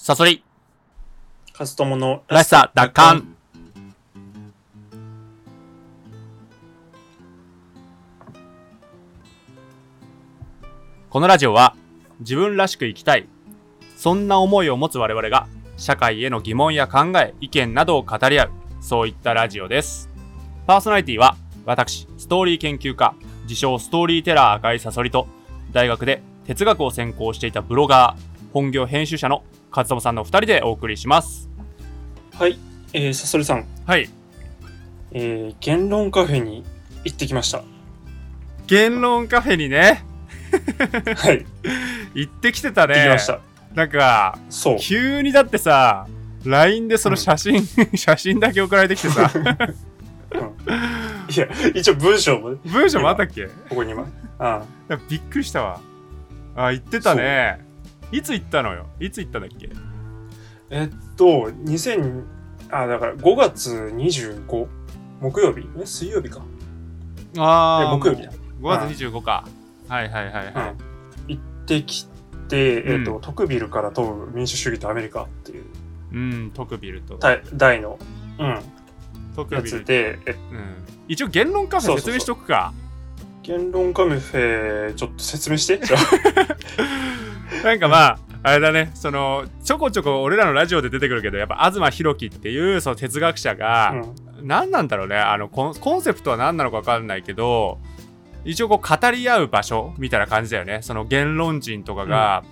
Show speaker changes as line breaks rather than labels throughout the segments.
サソリ、
カストモの
らしさ奪還。このラジオは自分らしく生きたい。そんな思いを持つ我々が社会への疑問や考え、意見などを語り合う、そういったラジオです。パーソナリティは私、ストーリー研究家、自称ストーリーテラー赤いサソリと、大学で哲学を専攻していたブロガー、本業編集者の勝友さんの二人でお送りします。
はい、えー、サソリさん、
はい。
えー、言論カフェに行ってきました。
言論カフェにね、
はい、
行ってきてたね。
行ってきました。
なんか、
そう。
急にだってさ、LINE でその写真、写真だけ送られてきてさ、
いや、一応文章もね、
文章もあったっけ？い
ここに今。あ
やびっくりしたわ。あ、行ってたね。いつ行ったのよ？いつ行ったんだっけ？
えっと、2000、あ、だから5月25、木曜日？え水曜日か。
あ
え木曜日だ。
5月25か。はいはいはいはい。
うん。行ってきて、えっと、
う
トクビルから飛ぶ民主主義とアメリカっていう、
うん、トクビルと。
大大の、うん、や
トクビル。
つで、え
うん。一応言論カフェ説明しとくか。
言論カフェ、ちょっと説明して。
なんかまあ、あれだね、その、ちょこちょこ俺らのラジオで出てくるけど、やっぱ東博樹っていうその哲学者
あ
が、
うん。
何なんだろうねあのコンコンセプトは何なのか分かんないけど一応こう語り合う場所みたいな感じだよね。その言論人とかが、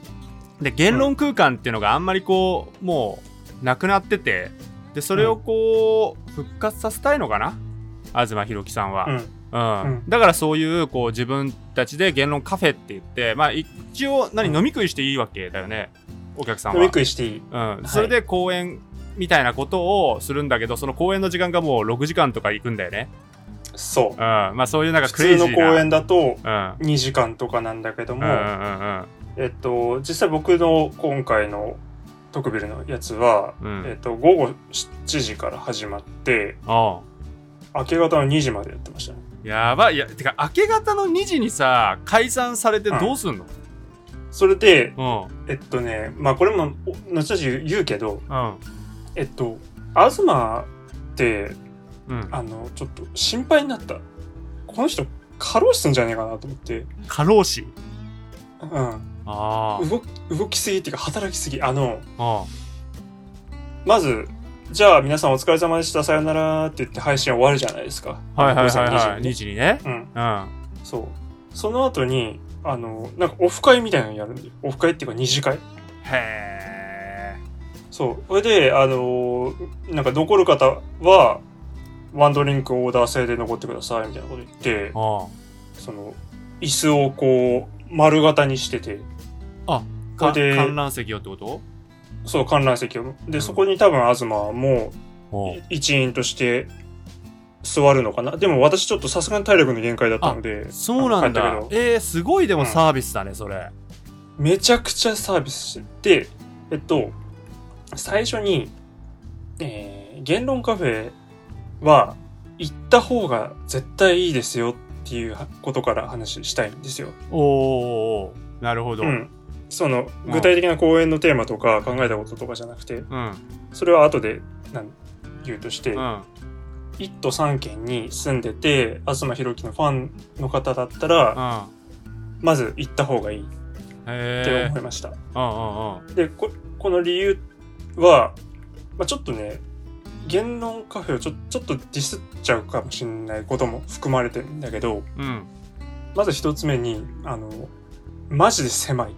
で言論空間っていうのがあんまりこうもうなくなっててでそれをこう復活させたいのかな？東博樹さんは、
うん。
うん
うん
だからそういうこう自分たちで言論カフェって言ってまあ一応何、
うん
飲み食いしていいわけだよねお客さんは
飲み食いしていい。
うん、それで講演みたいなことをするんだけどその講演の時間がもう6時間とか行くんだよね。
そう
うん、。まあそういうなんか
普
クレイジーな。
通の公演だと
うん。
2時間とかなんだけども、
うんうんうんうん
えっと、実際僕の今回のトクビルのやつは、
うん
えっと、午後7時から始まって、
お
明け方の2時までやってましたね。
うやばい。いやてか明け方の2時にさ解散されてどうすんの？
それで、
うん。
えっとね、まあこれもお後々言うけど、
うん。
えっと、東って、
うん。
あの、ちょっと心配になった。この人、過労死すんじゃねえかなと思って、
過労死？
うん。
あ
動き動きすぎっていうか働きすぎ。あの、
あ
まず、じゃあ皆さんお疲れ様でした、さよならって言って配信終わるじゃないですか。
はいはいはいはい。
2
2時に。ね。うん。
うん、そう。その後に、あの、なんかオフ会みたいなのやるんで、オフ会っていうか二次会。
へえ
そう。それで、あのーなんか残る方は、ワンドリンクオーダー制で残ってくださいみたいなこと言って、
あ
その、椅子をこう、丸型にしてて、
あ観覧席をってこと？
そう、観覧席を。で、
うん
そこに多分東も一員として座るのかな。でも私ちょっとさすがに体力の限界だったので、
そうなんだ
けど
えー、すごいでもサービスだねそれ
めちゃくちゃサービスしてて、えっと、最初に、えー、言論カフェは行った方が絶対いいですよっていうことから話したいんですよ。
おーなるほどうん
うん。その、具体的な講演のテーマとか考えたこととかじゃなくて、
うん。
それは後で言うとして、
うん。
1都3県に住んでて、東博樹のファンの方だったら、まず行った方がいいって思いました。
うんうんうん。
でここの理由は、まあ、ちょっとね言論カフェをちょちょっとディスっちゃうかもしれないことも含まれてるんだけど
うん。
まず一つ目にあのマジで狭い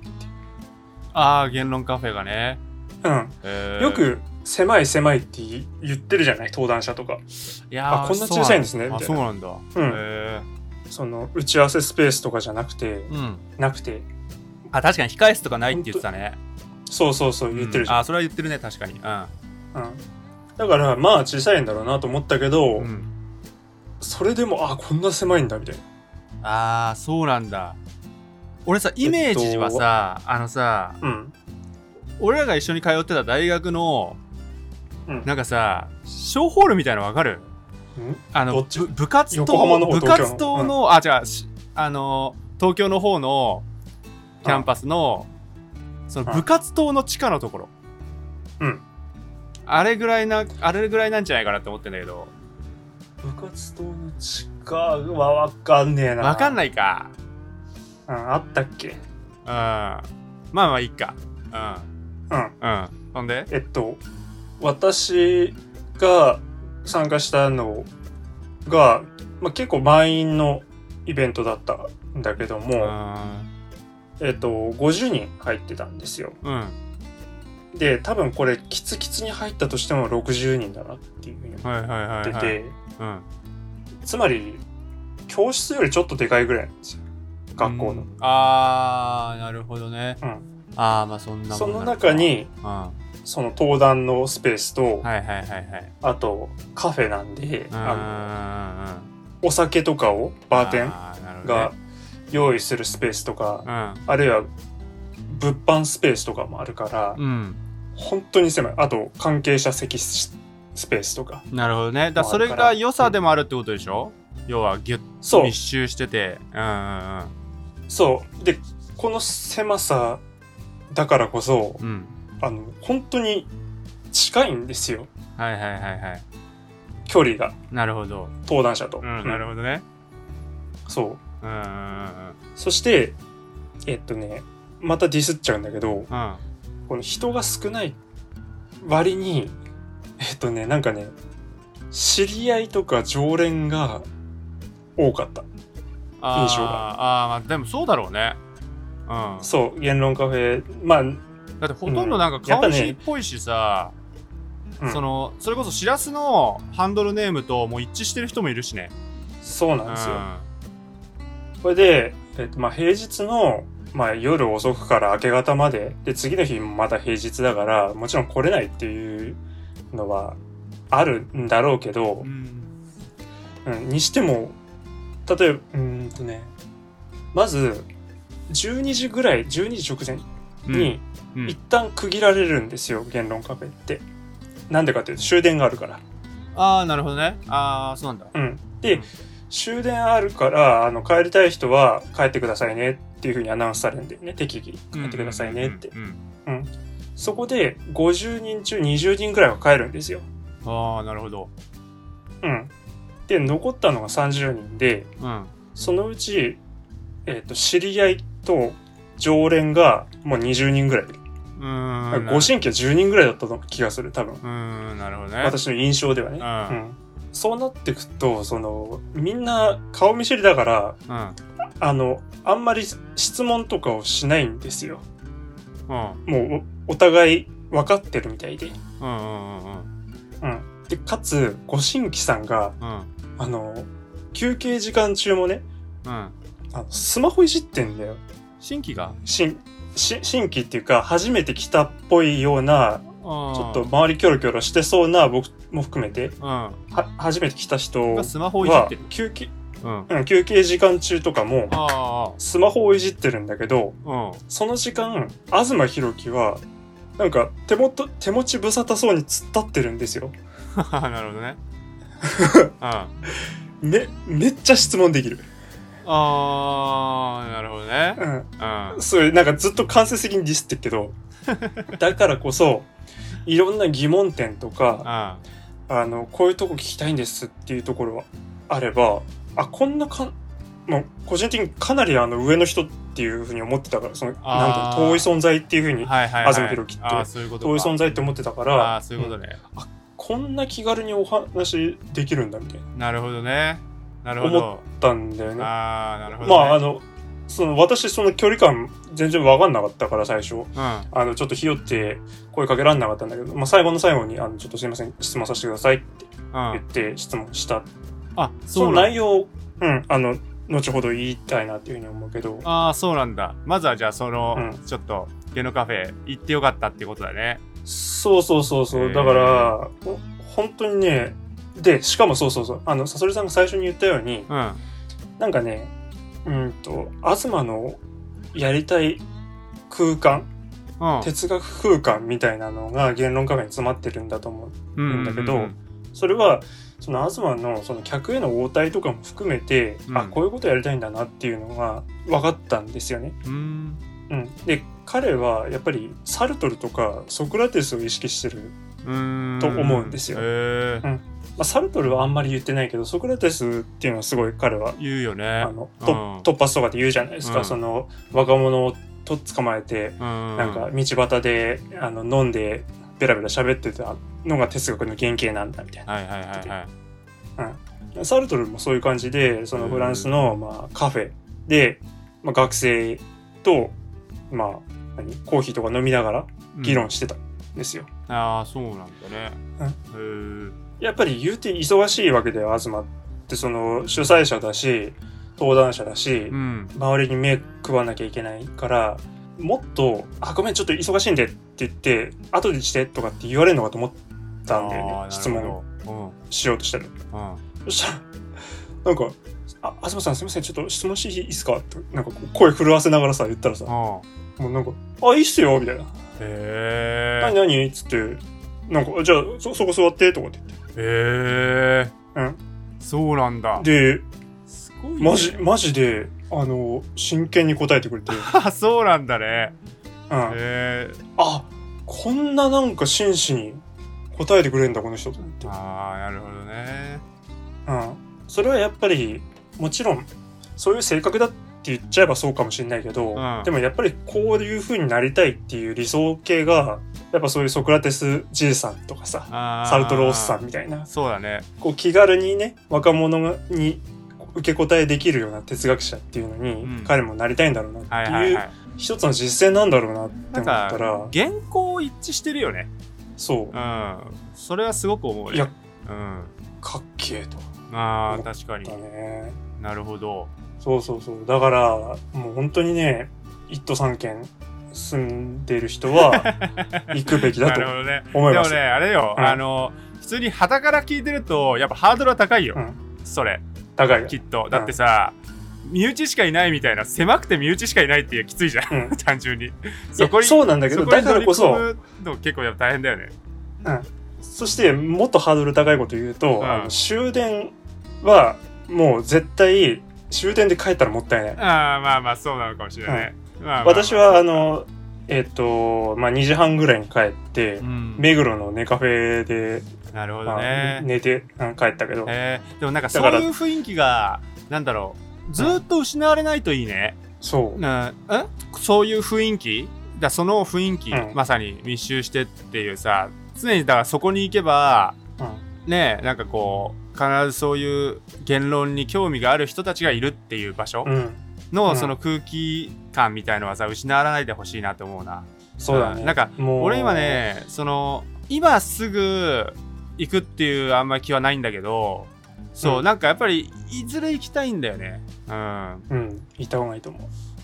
ああ言論カフェがね。
うん。
へー。
よく狭い狭いって言ってるじゃない登壇者とか。
いや
こんな小さいんですね
あそうなんだ。
うん。
へ
その打ち合わせスペースとかじゃなくて
えうん。
なくて。
あ確かに控え室とかないって言ってたね。
そうそうそう言ってるじゃん、
うん。あそれは言ってるね確かに。
うん。だからまあ小さいんだろうなと思ったけど、
うん、うん、
それでもあこんな狭いんだみたいな。
ああそうなんだ俺さイメージはさ、あのさ
うん。
俺らが一緒に通ってた大学の
うん。
なんかさ小ホールみたいなのわかる？
うん？
あの部活動
の方
部
東京の。
活動の、あ違うしあの東京の方のキャンパスのその
うん。
部活動の地下のところ。
うん。
あれぐらいなあれぐらいなんじゃないかなって思ってんだけど。
部活動の地下はわかんねえな。
わかん
い。
ないか
うん、あったっけ？
うん。まあまあいいか。
うん。
うん。うん。ほんで？
えっと、私が参加したのが、まあ、結構満員のイベントだったんだけど
う
も、
ん。
えっと、50人入ってたんですよ。
うん。
で、多分これ、キツキツに入ったとしても60人だなっていうふうに思ってて、
うん。
つまり、教室よりちょっとでかいぐらいなんですよ。学校の。
うん。あーなるほどね。
うん。
ああまあそんなもん
その中に、
うん。は
その登壇のスペースと、
いはいはいはい。
あとカフェなんで、
うん
あのお酒とかをバーテンが用意するスペースとか、
うん。
あるいは物販スペースとかもあるから、
うん。
本当に狭い。あと関係者席ススペースとか。
なるほどね。だそれが良さでもあるってことでしょ、要はギュッ
そう。
と密集してて。うんうん
そう。で、この狭さだからこそ、
うんうん
あの、本当に近いんですよ。
はいはいはいはい
距離が、
なるほど
登壇者と。
うんなるほどね
そう。
うん
そして、えっとね、またディスっちゃうんだけど、
うん
この人が少ない割に、えっとね、なんかね、知り合いとか常連が多かった。印象が。
ああでもそうだろうね。うん。
そう、言論カフェ、まあ、
だってほとんどなんか顔見っぽいしさ、
うん。
そのそれこそしらすのハンドルネームともう一致してる人もいるしね。
そうなんですよ。これで、えっと、まあ、平日の、まあ、夜遅くから明け方まで、で、次の日もまた平日だから、もちろん来れないっていうのはあるんだろうけど
う、ん。
うん、にしても、例えば、うーんとね、まず、12時ぐらい、12時直前
うん
に、
うん
一旦区切られるんですよ、言論カフェって。なんでかっていうと、終電があるから。
ああなるほどねああそうなんだ
うん。で、
うん
終電あるから、あの、帰りたい人は帰ってくださいねっていう風にアナウンスされるんだよね。適宜。帰ってくださいねって。
うんうん
そこで、50人中20人ぐらいは帰るんですよ。
うんああなるほど
うん。で、残ったのが30人で、
うん
そのうち、えっ、と、知り合いと常連がもう20人ぐらいいる。
うーん
ご新規は10人ぐらいだったの気がする、多分。
うーんなるほどね
私の印象ではね。
うん
うん。そうなってくと、その、みんな顔見知りだから、
うん
あの、あんまり質問とかをしないんですよ。
うん
もうお、お互い分かってるみたいで。
うんうんうんうん
うん。で、かつ、ご新規さんが、
うん
あの、休憩時間中もね、
うん。
あのスマホいじってんだよ。
新規が？
新、し新規っていうか、初めて来たっぽいような、
ち
ちょっと周りキョロキョロしてそうな僕も含めて、
うん。
は、初めて来た人
がスマホをいじっ
は
てる、
休憩、
うん。
うん、休憩時間中とかも、
あ
スマホをいじってるんだけど、
あうん。
その時間、東博樹は、なんか手元、手持ち無沙汰そうに突っ立ってるんですよ。
なるほどね。うん。
め、めっちゃ質問できる。
あーなるほどね。
うん。
うん
それ、なんかずっと間接的にディスってるけど、だからこそ、いろんな疑問点とか、
あ
あの、こういうとこ聞きたいんですっていうところはあれば、あ、こんなか、もう、個人的にかなりあの上の人っていうふうに思ってたから、その、なん遠い存在っていうふうに、東博樹って遠い存在って思ってたか
あ
ら
あ、そういうことね。
こんな気軽にお話できるんだみたいな、
なるほどねなるほど。
たんだよね。
ああなるほどね。
まあ、あの、その、私、その距離感全然わかんなかったから、最初。
うん。
あの、ちょっとひよって声かけられなかったんだけど、まあ、最後の最後に、あの、ちょっとすいません、質問させてくださいって
うん
言って質問した。
あ
その
そうなん
内容、うん、あの、後ほど言いたいなっていうふうに思うけど、
ああそうなんだ。まずはじゃあその、
うん。
ちょっとゲノカフェ行ってよかったってことだね。
そうそうそうそう、だから、ほ本当にね、で、しかもそうそうそう、あの、さそりさんが最初に言ったように、
うん。
なんかね、うんと、東のやりたい空間、
うん。
哲学空間みたいなのが言論カフェに詰まってるんだと思う。
うん。
だけどそれは、その東のその客への応対とかも含めて、
うん。
あ、こういうことやりたいんだなっていうのが分かったんですよね。
うん。
うん。で、彼はやっぱりサルトルとかソクラテスを意識してる、
うーん。
と思うんですよ。
へえ
まあ、サルトルはあんまり言ってないけどソクラテスっていうのはすごい彼は
言うよね。
あのと
うん。
突発とかで言うじゃないですか、
うん。
その若者をと捕まえて
な
なんか道端であの飲んでベラベラ喋ってたのが哲学の原型なんだみたいな。
はいはいはいはい。
サルトルもそういう感じでそのフランスの、まあ、カフェで、まあ、学生と、まあ、何？コーヒーとか飲みながら議論してたんですよ。
ああそうなんだね。へえ
やっぱり言うて忙しいわけだよ東ってその主催者だし登壇者だし、
うん。
周りに目配わなきゃいけないからもっと「あごめんちょっと忙しいんで」って言って「後でして」とかって言われるのかと思ったんだよね質問。
なるほど。
しようとしたら。
うん。うん
そしたらなんか「あ東さんすいませんちょっと質問していいですか?」ってなんか声震わせながらさ言ったらさも
うん。
うなんか「あいいっすよ」みたいな「
へ
何何?」っつって「なんかじゃあそそこ座って」とかって言って。
えへえ
うん。
そうなんだ。
です
ごいね。
マジマジであの真剣に答えてくれて、
あ そうなんだね。
うん、
へえ
あこんななんか真摯に答えてくれるんだこの人と思って、
ああなるほどね。
うん、それはやっぱりもちろんそういう性格だって言っちゃえばそうかもしれないけど、
うん。
でもやっぱりこういう風になりたいっていう理想系がやっぱそういうソクラテスじいさんとかさサルトルおっさんみたいな。
そうだね。
こう気軽にね若者に受け答えできるような哲学者っていうのに、
うん。
彼もなりたいんだろうなっていう、一つの実践なんだろうなって思ったら
か原稿一致してるよね。
そう。
うん。それはすごく思うね。
いや
うん。
かっけえと。
ああ確かに。なるほど。
そうそうそう。だからもう本当にね一都三県住んでる人は 行くべきだ
な
と思います。
でもねあれよ、
うん。
あの普通に旗から聞いてるとやっぱハードルは高いよ、
うん。
それ。
高い
きっと。だってさ、身内しかいないみたいな狭くて身内しかいないってきついじゃん、
うん。
単純に。そこに
そうなんだけどだからこそ、
結構やっぱ大変だよね。
うん、そしてもっとハードル高いこと言うと、
うん。
あの終電はもう絶対終電で帰ったらもったいない。
ああまあまあそうなのかもしれないね、まあまあまあ。
私はあのえっ、とまあ2時半ぐらいに帰って、
うん。
目黒のネカフェで、
なるほ
まあ
どね、
寝て、うん帰ったけど、
えー。でもなんかそういう雰囲気がなんだろう。ずーっと失われないといいね、
そう。
なえ？そういう雰囲気？だその雰囲気、
うん。
まさに密集してっていうさ常にだからそこに行けば
うん。
ねなんかこう必ずそういう言論に興味がある人たちがいるっていう場所。
うん、
の、
うん
その空気感みたいのはさ失わないでほしいなって思うな。
そうだね。
んなんか
もう
俺今、ねその今すぐ行くっていうあんまり気はないんだけどそう、
うん
なんかやっぱりいずれ行きたいんだよね。うん
うん、行った方がいいと思う。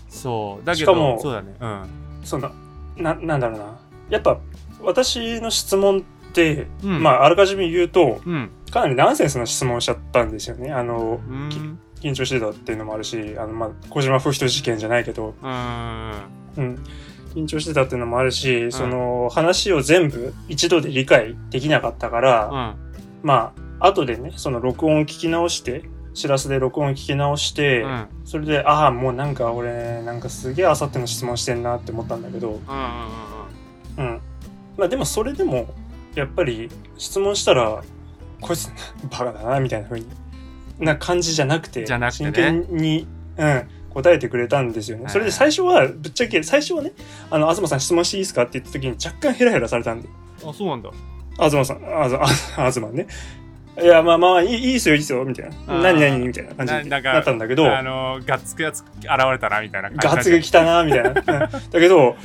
そうだけど
しかも
そうだねうん
そんな、な、なんだろうな。やっぱ、私の質問って、
うん
まあ、あらかじめ言うと、
うん
かなりナンセンスな質問をしちゃったんですよね。あの、
うん
き緊張してたっていうのもあるし、あの、まあ、小島不人事件じゃないけど、
うん。
うん。緊張してたっていうのもあるし、その、話を全部一度で理解できなかったから、
うん。
まあ、後でね、その録音を聞き直して、しらすで録音を聞き直して、
うん。
それで、ああ、もうなんか俺、なんかすげえあさっての質問してんなって思ったんだけど、
うんうん。
うん。まあでもそれでも、やっぱり質問したら、こいつバカだな、みたいな風にな感じじゃなくて、
じゃなくてね
真剣に、うん、答えてくれたんですよね。それで最初は、ぶっちゃけ、最初はね、あの、東さん質問していいですかって言った時に若干ヘラヘラされたんで、
うんあそうなんだ
東さん、あず、あ東ね。いや、まあまあ、いいいいですよ、いいですよ、みたいな。何何みたいな感じに
な
ったんだけど、
あのガッツくやつ現れたなみたいな感じ
ガツが来たな、みたいな。うんだけど、
うん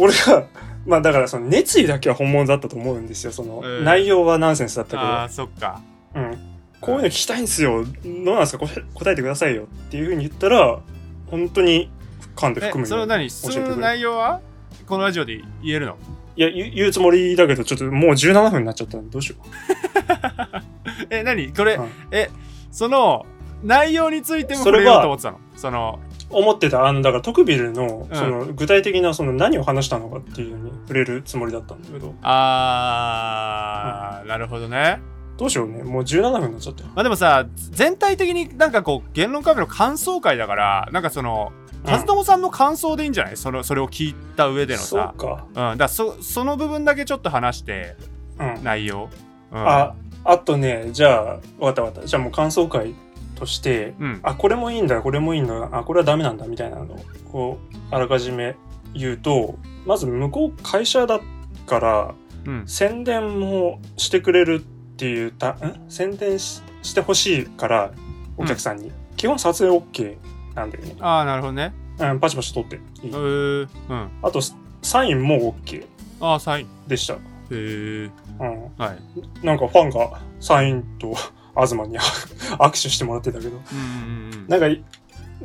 俺が、まあだからその熱意だけは本物だったと思うんですよ。その、
うん
内容はナンセンスだった
ああそっか
けど、うん。こういうの聞きたいんですよ。どうなんですか？答え答えてくださいよ。っていうふうに言ったら、本当に噛んで
え
含む
それは何？質問の。内容はこのラジオで言えるの？
いや言う、つもりだけど、ちょっともう17分になっちゃったんで、どうしよ
え何？これ、
うん
えその内容についても
それは
と思ってたの？その
う。思ってた、あの、だから、トクビルの、
うん
その、具体的な、その、何を話したのかっていうのに触れるつもりだったんだけど、
あー、なるほどね
どうしようね。もう17分になっちゃったよ。
まあでもさ全体的になんかこう言論カフェの感想会だからなんかその和友さんの感想でいいんじゃない？そのそれを聞いた上でのさ
そうか。
うん、だそその部分だけちょっと話して
うん。
内容、うん、
あ、あとね、じゃあ、わかったわかった。じゃあもう感想会として、
うん
あ、これもいいんだ、これもいいんだ、あ、これはダメなんだ、みたいなのを、こう、あらかじめ言うと、まず向こう会社だから、
うん
宣伝もしてくれるっていうた、ん？宣伝ししてほしいから、お客さんに。基本撮影 OK なんだよね。
ああなるほどね
うん、パチパチ撮っていい
え。ー、うん
あと、サインも OK
ああサイン
でした。
へえ
うん。
はい
なんかファンがサインと 東に握手してもらってたけど。
うんうんうん
なんかい、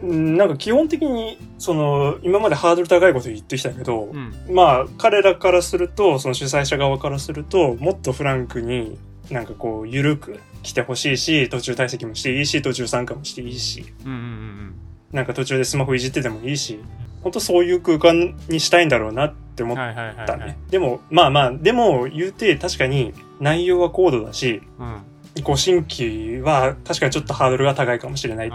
うんなんか基本的に、その、今までハードル高いこと言ってきたけど、
うん
まあ、彼らからすると、その主催者側からすると、もっとフランクに、なんかこう、ゆるく来てほしいし、途中退席もしていいし、途中参加もしていいし、
うんうんうん
なんか途中でスマホいじっててもいいし、本当そういう空間にしたいんだろうなって思っ
うんはいはいはい
たね。
はい。
でも、まあまあ、でも言うて確かに内容は高度だし、
うん。
ご新規は確かにちょっとハードルが高いかもしれない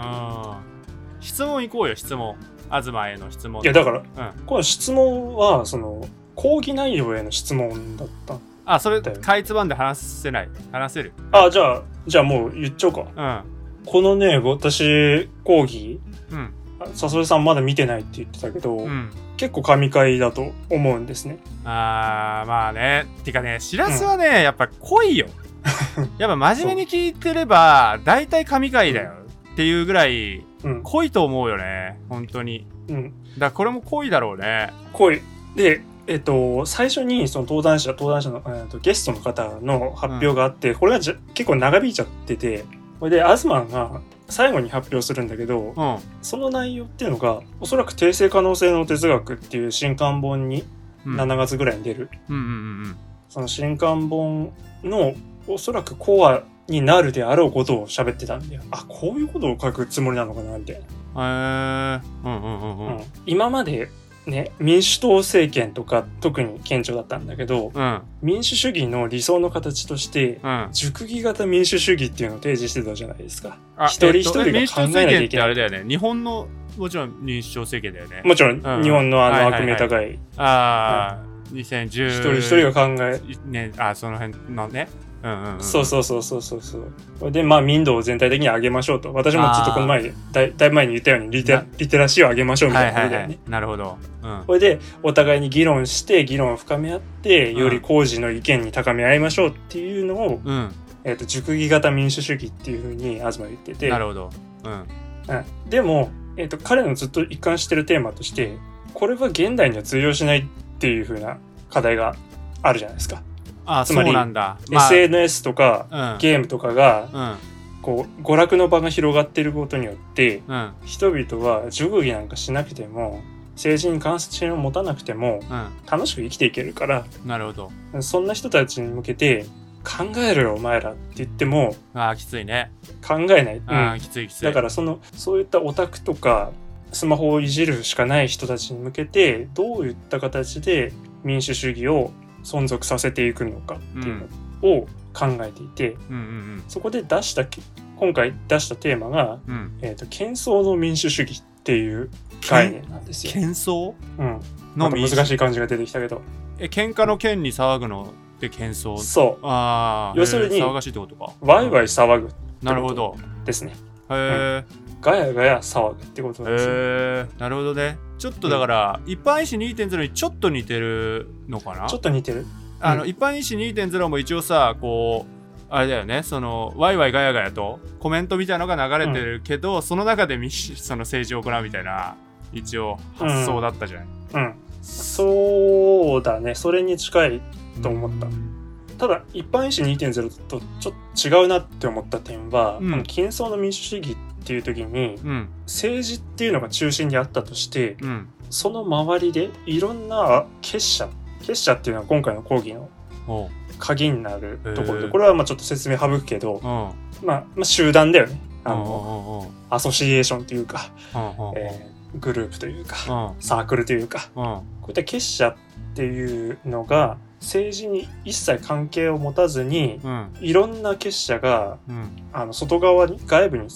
質問行こうよ質問。東への質問。
いや、だから、
うん。
この質問は、その、講義内容への質問だった。
あそれかいつまんで話せない。話せる。
あ、じゃあ、じゃあもう言っちゃおうか。
うん。
このね、私、講義、
うん。
さそりさんまだ見てないって言ってたけど、
うん。
結構神回だと思うんですね。
あーまあね。てかねしらすはね、やっぱ濃いよ。やっぱ真面目に聞いてれば大体神回だよっていうぐらい
うん。
濃いと思うよね。本当に。
うん。
だからこれも濃いだろうね。
こい。で、えっと、最初にその登壇者、登壇者の、えーとゲストの方の発表があって、これがじゃ結構長引いちゃってて、これで、アズマンが最後に発表するんだけど、
うん。
その内容っていうのが、おそらく訂正可能性の哲学っていう新刊本に
うん。
7月ぐらいに出る、
うんうんうん
その新刊本のおそらくコアになるであろうことを喋ってたんだよ。あ、こういうことを書くつもりなのかなみたいな。
へえうんうんうんう
うんん。今までね、民主党政権とか特に顕著だったんだけど、
うん。
民主主義の理想の形として、
うん。
熟議型民主主義っていうのを提示してたじゃないですか。
あ
一人一人が考えなきゃいけない。
あれだよね。日本のもちろん民主党政権だよね。
もちろん、
うん
日本のあの
はいはいはい。
悪名高い、
ああ、2010
一人一人が考え、
ねあその辺のねうんうん、うん、
そうそうそうそうそう。で、まあ、民度を全体的に上げましょうと。私もずっとこの前に、だいだいぶ前に言ったようにリテ
な
リテラシーを上げましょうみたいなことだよね。
はいはいはい。なるほど。うん。
これで、お互いに議論して、議論を深め合って、
うん。
より工事の意見に高め合いましょうっていうのを、
うん。
えっ、と、熟議型民主主義っていうふうに東は言ってて、
なるほど。うん。
うん。でも、えっ、と、彼のずっと一貫してるテーマとして、これは現代には通用しないっていうふうな課題があるじゃないですか。
あ
つまり SNS とか、ゲームとかが、
うん。
こう、娯楽の場が広がっていることによって、
うん。
人々は熟議なんかしなくても、政治に関心を持たなくても、
う
楽しく生きていけるから、
んなるほど。
そんな人たちに向けて、考えろよ、お前らって言っても、
あーきついね。
考えない。
きついきつい。
だから、その、そういったオタクとか、スマホをいじるしかない人たちに向けて、どういった形で民主主義を存続させていくのかっていうのを考えていて、
うん。うん
そこで出した、今回出したテーマが、
うん。うん
えっ、と、喧騒の民主主義っていう概念なんですよ。
喧騒？
うん。
の
なんか難しい感じが出てきたけど。
え喧嘩の剣に騒ぐのって喧騒？
そう。
ああ
要するに
騒がしいってことか。
ワイワイ騒ぐ
なるほど。
ですね。
へえ
ガヤガヤ騒ぐってことなんですよ。
へえなるほどね。ちょっとだから、一般医師2.0にちょっと似てるのかな？
ちょっと似てる。
あの、
うん。
一般医師2.0も一応さこうあれだよね。そのワイワイガヤガヤとコメントみたいなのが流れてるけど、その中で民主その政治を行うみたいな一応発想だったじゃない、
うん。そうだね。それに近い。と思った。ただ、一般医師2.0とちょっと違うなって思った点は、
うん。
この喧騒の民主主義っていう時に、
うん。
政治っていうのが中心にあったとして、
うん。
その周りでいろんな結社、結社っていうのは今回の講義の鍵になるところで、これはまあちょっと説明省くけど、
うん。
まあ、まあ集団だよね。あの、
の
アソシエーションというか、
うん
えーグループというか、
うん。
サークルというか、
うん。
こういった結社っていうのが政治に一切関係を持たずに、
うん。
いろんな結社が、
うん。
あの、外側に、外部に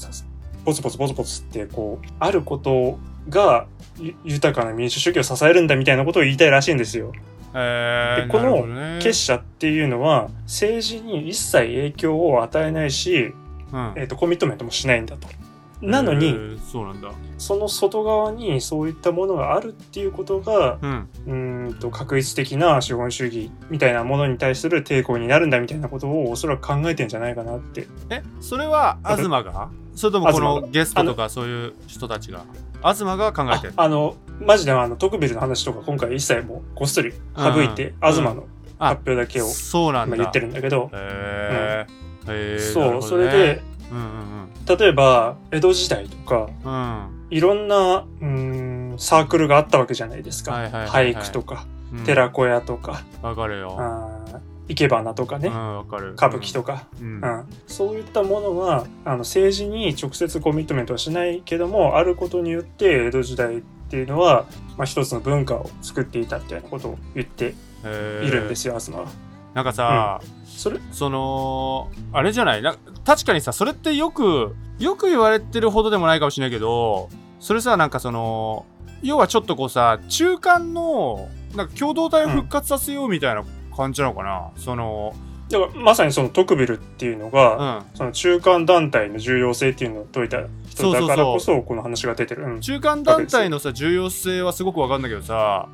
さ、ボツボツボツボツって、こう、あることがゆ豊かな民主主義を支えるんだみたいなことを言いたいらしいんですよ。
えー、
でこの結社っていうのは政治に一切影響を与えないし、
うん
えー、とコミットメントもしないんだと。なの
え
に、
ーそうなんだ
その外側にそういったものがあるっていうことが
うん
うーんと確一的な資本主義みたいなものに対する抵抗になるんだみたいなことをおそらく考えてんじゃないかなって。
えそれは東が？それともこのゲストとかそういう人たちが？東が考え
あ
てる。
あのマジであのトクビルの話とか今回一切もうこっそり省いて、
うん。
東の
あ
発表だけを
そうなんだ。
まあ言ってるんだけど、
へー。へー
そう、それで
うんうん
例えば江戸時代とか
うん。うん
いろんなうーんサークルがあったわけじゃないですか、
はいはいはいはい。
俳句とか
うん。
寺子屋とか、
わかるよ
生け花とかね、
うんわかる。
歌舞伎とか、
うん。
うん。そういったものはあの政治に直接コミットメントはしないけどもあることによって江戸時代っていうのは、まあ、一つの文化を作っていたみたいなことを言っているんですよ、東は。
なんかさ、
それ？
そのあれじゃない。な確かにさそれってよくよく言われてるほどでもないかもしれないけどそれさなんかその要はちょっとこうさ中間のなんか共同体を復活させようみたいな感じなのかな、その
だからまさにそのトクビルっていうの
う
が、
ん。
その中間団体の重要性っていうのを説いた人だからこ
そ
そこの話が出てる。うん。
中間団体のさ重要性はすごくわかるんだけどさ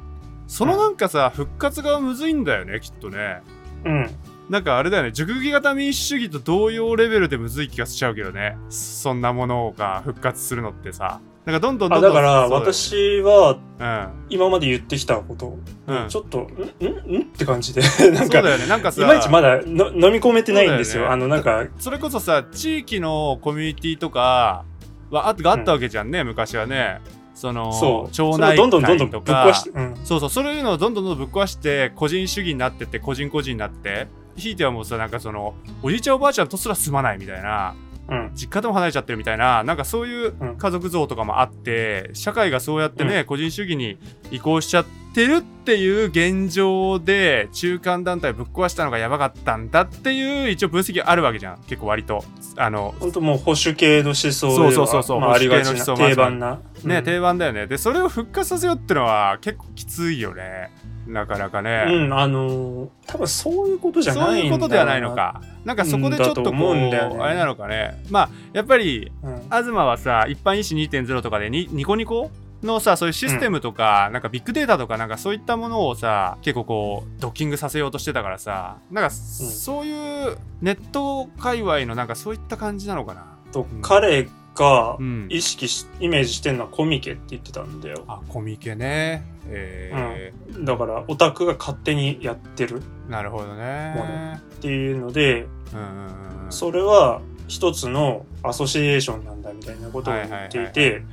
そのなんかさ復活がむずいんだよねきっとね。
うん。
なんかあれだよね熟議型民主主義と同様レベルでむずい気がしちゃうけどね。そんなものが復活するのってさなんかどんどんどんどん
あだから私は
うん。
今まで言ってきたこと、
うん。
ちょっとんんんって感じで なんか
そうだよね。なんかさ
いまいちまだの飲み込めてないんですよ。
よね。
あのなんか
それこそさ地域のコミュニティとかはあがあったわけじゃんね、昔はね。その
そう。
町内
どんどんどんどん
会
ぶ
とか
っ壊して、うん、
そうそうそういうのをどんどんどんどんぶっ壊して個人主義になってって個人個人になって。ひいてはもうさなんかそのおじいちゃんおばあちゃんとすら住まないみたいな。
うん、
実家でも離れちゃってるみたいななんかそういう
うん。
家族像とかもあって社会がそうやってね、個人主義に移行しちゃってるっていう現状で中間団体ぶっ壊したのがやばかったんだっていう一応分析あるわけじゃん。結構割と。あの
本当もう保守系の思想
そうそうそうそう。
まあ、ありがちな
保守系の思想
定番な、
ね、
うん。
定番だよね。でそれを復活させようってのは結構きついよねなかなかね、
うん、あのー多分そういうことじゃない
そういうことではないのか。なんかそこでちょっとこう、
うね。
あれなのかね。まあやっぱり
うん。
東はさ一般医師2.0とかでにニコニコのさそういうシステムとか、なんかビッグデータとかなんかそういったものをさ結構こうドッキングさせようとしてたからさ。なんかそういうネット界隈のなんかそういった感じなのかな。
と彼が
うん。
意識し、イメージしてるのはコミケって言ってたんだよ。
あコミケね。え
だからオタクが勝手にやってる。
ーなるほどね。
っていうので
うんうんうんうん。
それは一つのアソシエーションなんだみたいなことを言っていて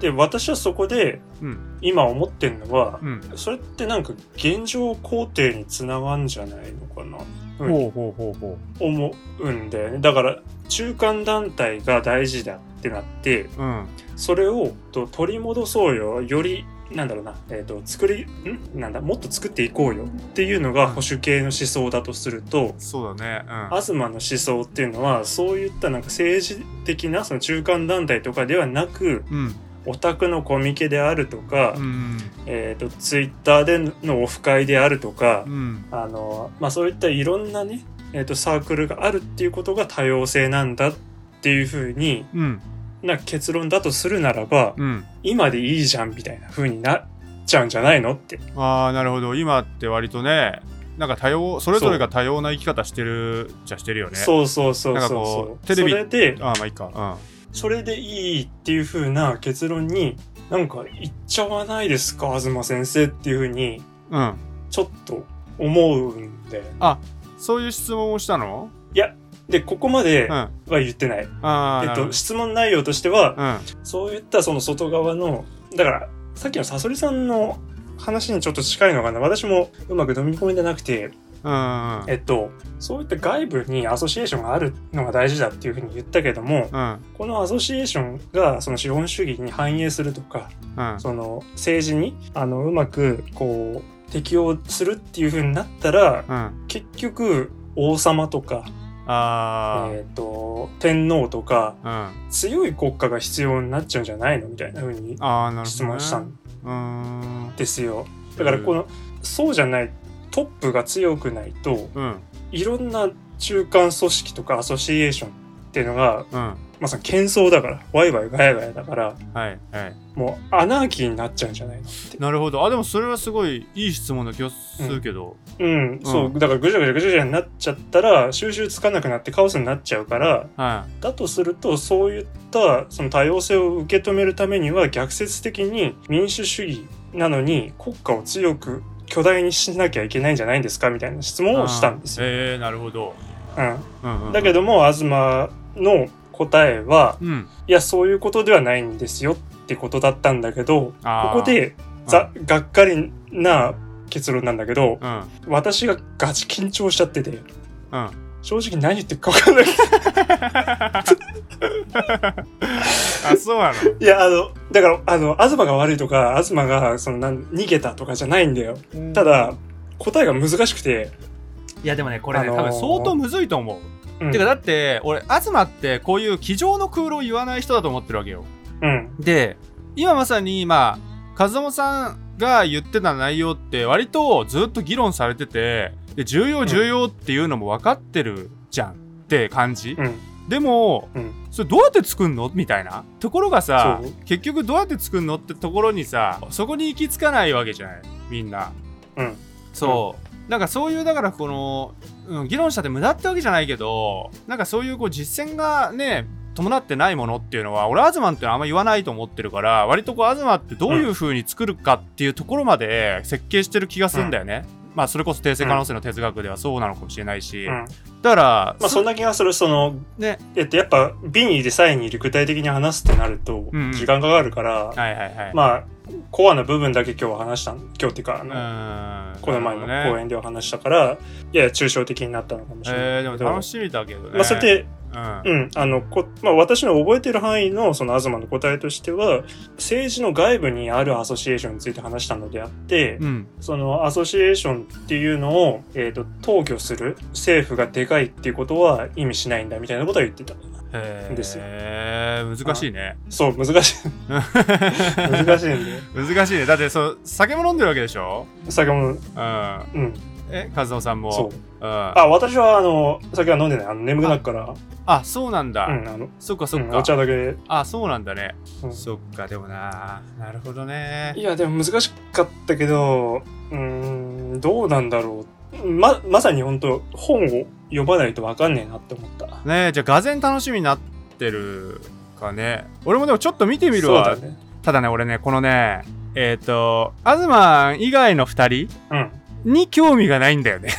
で私はそこで
うん。
今思ってんのは
うん。
それってなんか現状肯定につながんじゃないのかな？
ほうほうほうほ
思うんだよね。だから中間団体が大事だってなって
ううん。
それをと取り戻そうよ。よりなんだろうな、えー、と作りん？なんだ？もっと作っていこうよっていうのが保守系の思想だとすると、
そうだね。うん。
東の思想っていうのはそういったなんか政治的なその中間団体とかではなく
うん。
オタクのコミケであるとか、
うん。
えー、とツイッターでのオフ会であるとか、
うん。
あのまあ、そういったいろんなね、えー、とサークルがあるっていうことが多様性なんだっていうふうに
うん
な結論だとするならば、
うん。
今でいいじゃんみたいな風になっちゃうんじゃないのって。
ああなるほど。今って割とねなんか多様それぞれが多様な生き方してるじゃしてるよね。
そうそうそうそう
こ
そう。う。
テレビ
それで、
ああまあいいか。
それでいいっていう風な結論になんか言っちゃわないですか、東先生っていう風に
うん。うん
ちょっと思うんだよね。
あそういう質問をしたの？
で、ここまで
うん。
は言ってない。えっと、質問内容としては、
うん。
そういったその外側の、だから、さっきのサソリさんの話にちょっと近いのかな。私もうまく飲み込めてなくて、
うんうん。
えっと、そういった外部にアソシエーションがあるのが大事だっていうふうに言ったけども、
うん。
このアソシエーションがその資本主義に反映するとか、
うん。
その政治にあのうまくこう適応するっていうふうになったら、
うん。
結局王様とか、
あ
えっ、と、天皇とか、
あうん。
強い国家が必要になっちゃうんじゃないのみたいな風に
ああなるほど、ね、
質問したんですよ。だからこの、そうじゃない、トップが強くないと、
うん。
いろんな中間組織とかアソシエーションっていうのが、
うん
まさに喧騒だから、ワイワイガヤガヤだから、
はいはい。
もうアナーキーになっちゃうんじゃないの？って。
なるほど。あでもそれはすごいいい質問な気がするけど、
うん、そう、だからぐちゃぐちゃぐちゃぐちゃになっちゃったら、収集つかなくなってカオスになっちゃうから、
は
だとすると、そういったその多様性を受け止めるためには、逆説的に民主主義なのに国家を強く巨大にしなきゃいけないんじゃないんですか？みたいな質
い
問をしたんですよ。
ええなるほど、
うん、
うんうん、
だけども、東の答えは、
うん。
いや、そういうことではないんですよってことだったんだけど、ここで、ざ、がっかりな結論なんだけど、
うん。
私がガチ緊張しちゃってて、
うん。
正直何言ってるか分かんない。
あそうなの？
いや、あの、だから、あの、東が悪いとか、東が、その、なん、逃げたとかじゃないんだよ。ただ、答えが難しくて、
いやでもねこれね、
あのー
多分相当むずいと思う、
うん。
てかだって俺東ってこういう机上の空論を言わない人だと思ってるわけよ。
うん。
で今まさにまあ和友さんが言ってた内容って割とずっと議論されててで重要重要っていうのも分かってるじゃん。って感じ、
うん。
でも、
うん。
それどうやって作んの？みたいな。ところがさ結局どうやって作んの？ってところにさそこに行き着かないわけじゃない。みんな。
うん。
そう、なんかそういうだからこの、うん、議論したって無駄ってわけじゃないけどなんかそういうこう実践がね伴ってないものっていうのは俺アズマンってあんま言わないと思ってるから割とこうアズマってどういう風に作るかっていうところまで設計してる気がするんだよね、まあそれこそ定性可能性の哲学ではそうなのかもしれないし、
うん。
だから、
まあ、そんな気がする。その、
ね。
えっと、やっぱ、ビにでサインに具体的に話すってなると
うんうん、
時間かかるから、
はいはいはい、
まあ、コアな部分だけ今日は話したん、今日っていうか、あ
う
の、この前の講演では話したから、やや抽象的になったのかもしれない
えー、で。も楽しみだけどね。
まあ、それで、
うん。
うん、あの、こ、まあ、私の覚えてる範囲の、その、東の答えとしては、政治の外部にあるアソシエーションについて話したのであって、
うん。
その、アソシエーションっていうのを、えっ、と、統御する政府がでかいっていうことは意味しないんだ、みたいなことは言ってた。
へー
ですよ。
難しいね。
そう、難しい。難しいんで。
難しいね。だってそう酒も飲んでるわけでしょ？
酒も、
うん。
うん、
え和夫さんも？
そう。
うん、
あ、私は、あの、酒は飲んでない。あの、眠くなるから、
あそうなんだ、
うん、あの、
そっかそっか、
うんお茶だけ。
あそうなんだね、
うん
そっかでもななるほどね
いや、でも難しかったけど、うーん、どうなんだろう。ま、まさに本当本を読まないとわかんねえなって思った。
ねじゃあがぜん楽しみになってるかね俺もでもちょっと見てみるわ、
ね。
ただね俺ねこのねえっ、と東以外の2人
うん。
に興味がないんだよね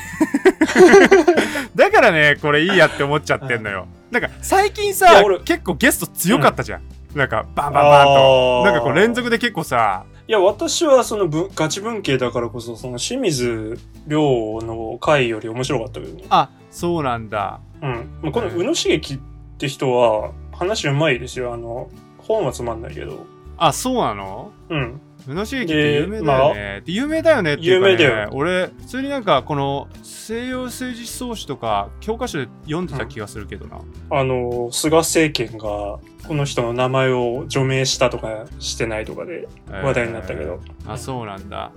だからねこれいいやって思っちゃってんのよなんか最近
い
さ結構ゲスト強かったじゃん、なんかバンバンバンとなんかこう連続で結構さ
いや、私はそのぶガチ文系だからこそ、その清水亮の回より面白かったけどね。
あそうなんだ
うん。まあ、この宇野茂樹って人は、話うまいですよ。あの、本はつまんないけど。
あそうなの？
うん。
宇野茂樹って有名だよね、で有名だよねっていうか、ね、
有名だよ。
俺普通になんかこの西洋政治思想史とか教科書で読んでた気がするけどな、
あの、菅政権が、この人の名前を除名したとかしてないとかで話題になったけど。
えーあそうなんだ。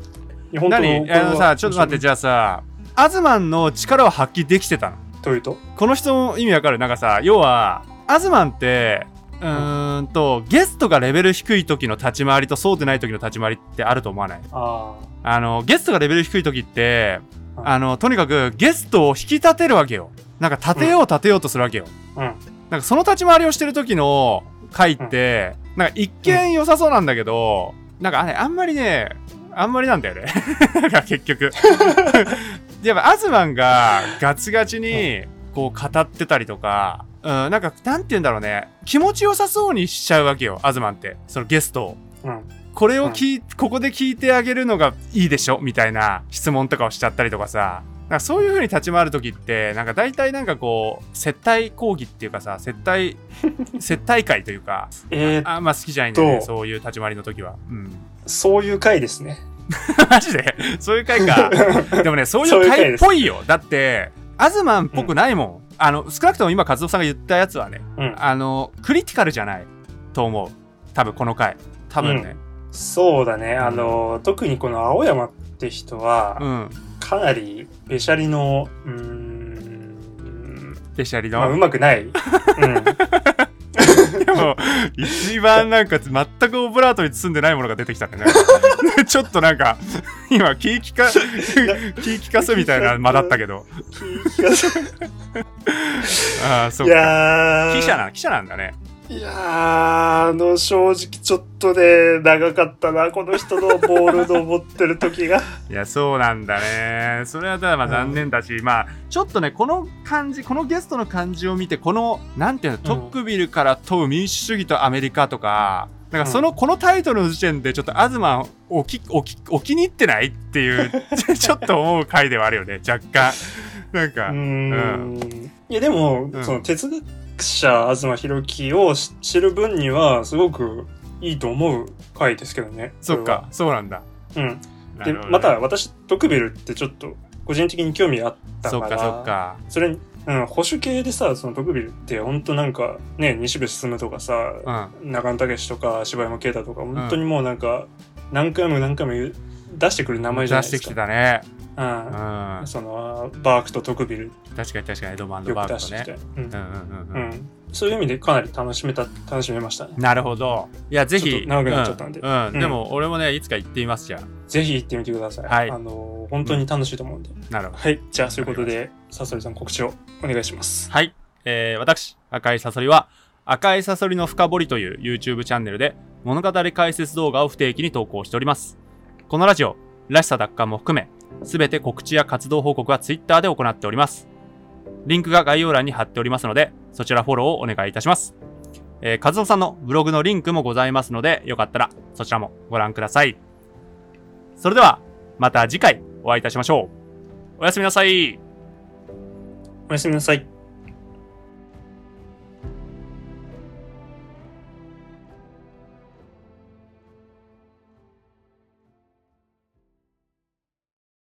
いや本当
何？あのさちょっと待ってじゃあさアズマンの力を発揮できてたの。
というと？
この人の意味わかる？なんかさ要はアズマンってうーんとゲストがレベル低い時の立ち回りとそうでない時の立ち回りってあると思わない？
あ
あのゲストがレベル低い時って
うん
あのとにかくゲストを引き立てるわけよ。なんか立てよう立てようとするわけよ、
あ。うん。
なんかその立ち回りをしてる時の回って、なんか一見良さそうなんだけど、なんかあれあんまりねあんまりなんだよね。結局。やっぱアズマンがガチガチにこう語ってたりとか、うん、なんかなんて言うんだろうね。気持ちよさそうにしちゃうわけよアズマンって。そのゲストを。
うん。
これを聞い、ここで聞いてあげるのがいいでしょ？みたいな質問とかをしちゃったりとかさ。なんかそういう風に立ち回る時ってなんか大体なんかこう接待講義っていうかさ接待 接待会というか。
えー、
あんま好きじゃないんだよね
と
そういう立ち回りの時は。うん。
そういう回ですね。
マジで？そういう回か。でもねそういう回っぽいよ。だってアズマンっぽくないもん、あの、少なくとも今、和夫さんが言ったやつはね、
うん。
あの、クリティカルじゃないと思う。多分この回。多分ね。
そうだね。あの、特にこの青山って人は、
うん。
かなり、べしゃりの、うーん、
でシャリ
まあ、う
の。
まくない。うん。
でも、一番なんか全くオブラートに包んでないものが出てきたんだね。ちょっとなんか、今、気利か、気利かすみたいな間だったけど。ああ、そう
い
か。記者な、記者なんだね。
いやー、あの、正直ちょっとね、長かったな、この人のボールの持ってる時が。
いや、そうなんだね。それはただまあ
うん
残念だし、まあ、ちょっとね、この感じ、このゲストの感じを見て、この、なんていうの、トックビルから問う民主主義とアメリカとか、なんかその、このタイトルの時点で、ちょっっと東、おき、おき、お気に入ってないっていう、ちょっと思う回ではあるよね、若干。なんか、
うーん。いや、でも、
うん
その哲学者、東博樹を知知る分には、すごくいいと思う回ですけどね。
そっか、そうなんだ。
うん。で、また、私、トクビルってちょっと、個人的に興味あったから。
そっか、そっか。
それに、うん、保守系でさ、そのトクビルって、ほんとなんか、ね、西部進とかさ、
うん。
中野武とか柴山啓太とか本当にもうなんか何回も何回も言う出してくる名前じゃないですか。
出してきてたね。
う。
うんん。
そのバークとトクビル
確かに確かに、エドマンド
よ
バークとね。。
うん
うんうんうん
う
うん。
ん。そういう意味でかなり楽しめた楽しめましたね。
なるほど。いや、ぜひ。
長くなっちゃったんで
うん。でも、俺もね、いつか行ってみます、じゃ
ぜひ行ってみてください。
はい
あの本当に楽しいと思うんで。
あ。なるほど。
はい。じゃあそういうことで、サソリさん告知をお願いします。
はい。えー、私、赤いサソリは、赤いサソリの深掘りという YouTube チャンネルで物語解説動画を不定期に投稿しております。このラジオ、らしさ奪還も含め、すべて告知や活動報告は Twitter で行っております。リンクが概要欄に貼っておりますので、そちらフォローをお願いいたします。えー、カズオさんのブログのリンクもございますので、よかったらそちらもご覧ください。それでは、また次回お会いいたしましょう。おやすみなさい。
おやすみなさい。